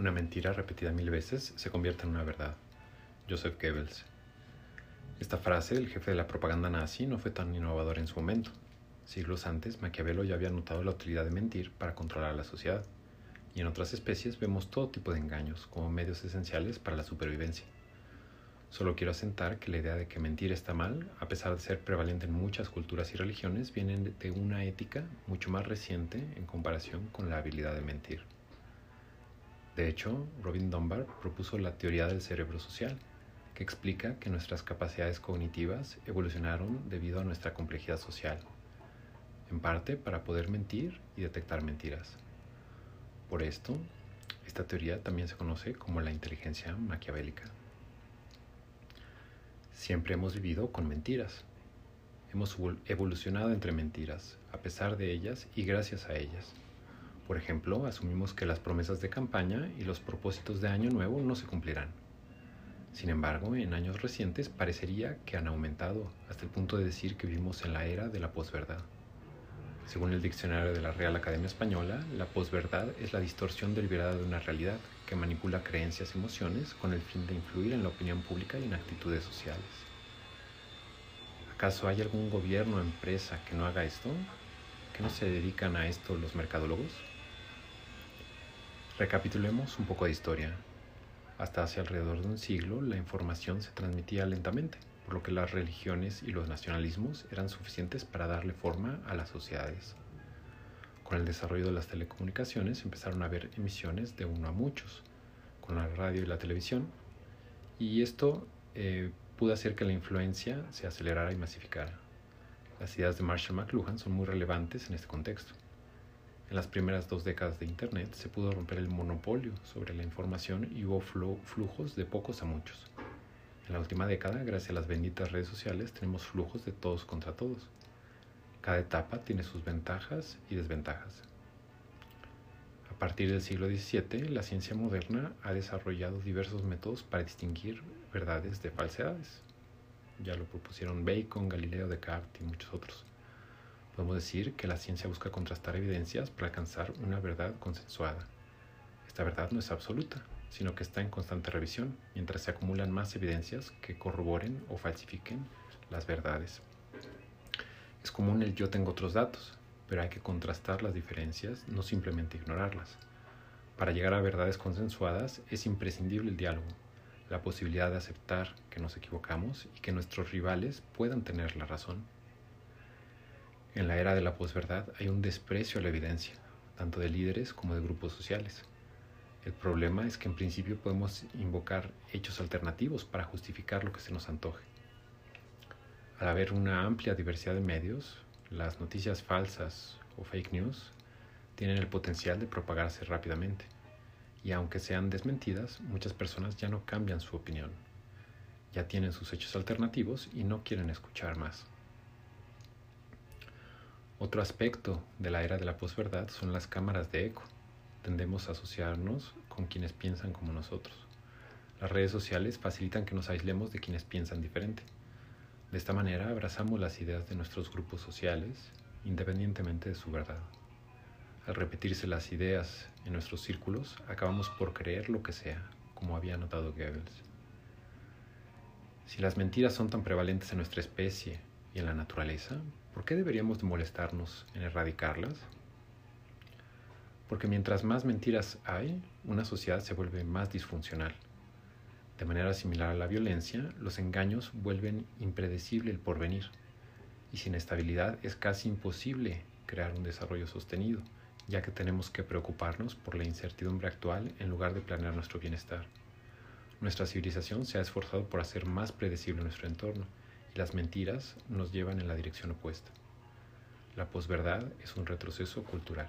Una mentira repetida mil veces se convierte en una verdad. Joseph Goebbels. Esta frase del jefe de la propaganda nazi no fue tan innovadora en su momento. Siglos antes, Maquiavelo ya había notado la utilidad de mentir para controlar a la sociedad, y en otras especies vemos todo tipo de engaños como medios esenciales para la supervivencia. Solo quiero asentar que la idea de que mentir está mal, a pesar de ser prevalente en muchas culturas y religiones, viene de una ética mucho más reciente en comparación con la habilidad de mentir. De hecho, Robin Dunbar propuso la teoría del cerebro social, que explica que nuestras capacidades cognitivas evolucionaron debido a nuestra complejidad social, en parte para poder mentir y detectar mentiras. Por esto, esta teoría también se conoce como la inteligencia maquiavélica. Siempre hemos vivido con mentiras. Hemos evolucionado entre mentiras, a pesar de ellas y gracias a ellas. Por ejemplo, asumimos que las promesas de campaña y los propósitos de año nuevo no se cumplirán. Sin embargo, en años recientes parecería que han aumentado hasta el punto de decir que vivimos en la era de la posverdad. Según el diccionario de la Real Academia Española, la posverdad es la distorsión deliberada de una realidad que manipula creencias y emociones con el fin de influir en la opinión pública y en actitudes sociales. ¿Acaso hay algún gobierno o empresa que no haga esto? ¿Que no se dedican a esto los mercadólogos? Recapitulemos un poco de historia. Hasta hace alrededor de un siglo la información se transmitía lentamente, por lo que las religiones y los nacionalismos eran suficientes para darle forma a las sociedades. Con el desarrollo de las telecomunicaciones empezaron a haber emisiones de uno a muchos, con la radio y la televisión, y esto eh, pudo hacer que la influencia se acelerara y masificara. Las ideas de Marshall McLuhan son muy relevantes en este contexto. En las primeras dos décadas de Internet se pudo romper el monopolio sobre la información y hubo flujos de pocos a muchos. En la última década, gracias a las benditas redes sociales, tenemos flujos de todos contra todos. Cada etapa tiene sus ventajas y desventajas. A partir del siglo XVII, la ciencia moderna ha desarrollado diversos métodos para distinguir verdades de falsedades. Ya lo propusieron Bacon, Galileo, Descartes y muchos otros. Podemos decir que la ciencia busca contrastar evidencias para alcanzar una verdad consensuada. Esta verdad no es absoluta, sino que está en constante revisión, mientras se acumulan más evidencias que corroboren o falsifiquen las verdades. Es común el yo tengo otros datos, pero hay que contrastar las diferencias, no simplemente ignorarlas. Para llegar a verdades consensuadas es imprescindible el diálogo, la posibilidad de aceptar que nos equivocamos y que nuestros rivales puedan tener la razón. En la era de la posverdad hay un desprecio a la evidencia, tanto de líderes como de grupos sociales. El problema es que en principio podemos invocar hechos alternativos para justificar lo que se nos antoje. Al haber una amplia diversidad de medios, las noticias falsas o fake news tienen el potencial de propagarse rápidamente. Y aunque sean desmentidas, muchas personas ya no cambian su opinión. Ya tienen sus hechos alternativos y no quieren escuchar más. Otro aspecto de la era de la posverdad son las cámaras de eco. Tendemos a asociarnos con quienes piensan como nosotros. Las redes sociales facilitan que nos aislemos de quienes piensan diferente. De esta manera abrazamos las ideas de nuestros grupos sociales independientemente de su verdad. Al repetirse las ideas en nuestros círculos, acabamos por creer lo que sea, como había notado Goebbels. Si las mentiras son tan prevalentes en nuestra especie y en la naturaleza, ¿por qué deberíamos de molestarnos en erradicarlas? Porque mientras más mentiras hay, una sociedad se vuelve más disfuncional. De manera similar a la violencia, los engaños vuelven impredecible el porvenir, y sin estabilidad es casi imposible crear un desarrollo sostenido, ya que tenemos que preocuparnos por la incertidumbre actual en lugar de planear nuestro bienestar. Nuestra civilización se ha esforzado por hacer más predecible nuestro entorno, las mentiras nos llevan en la dirección opuesta. La posverdad es un retroceso cultural.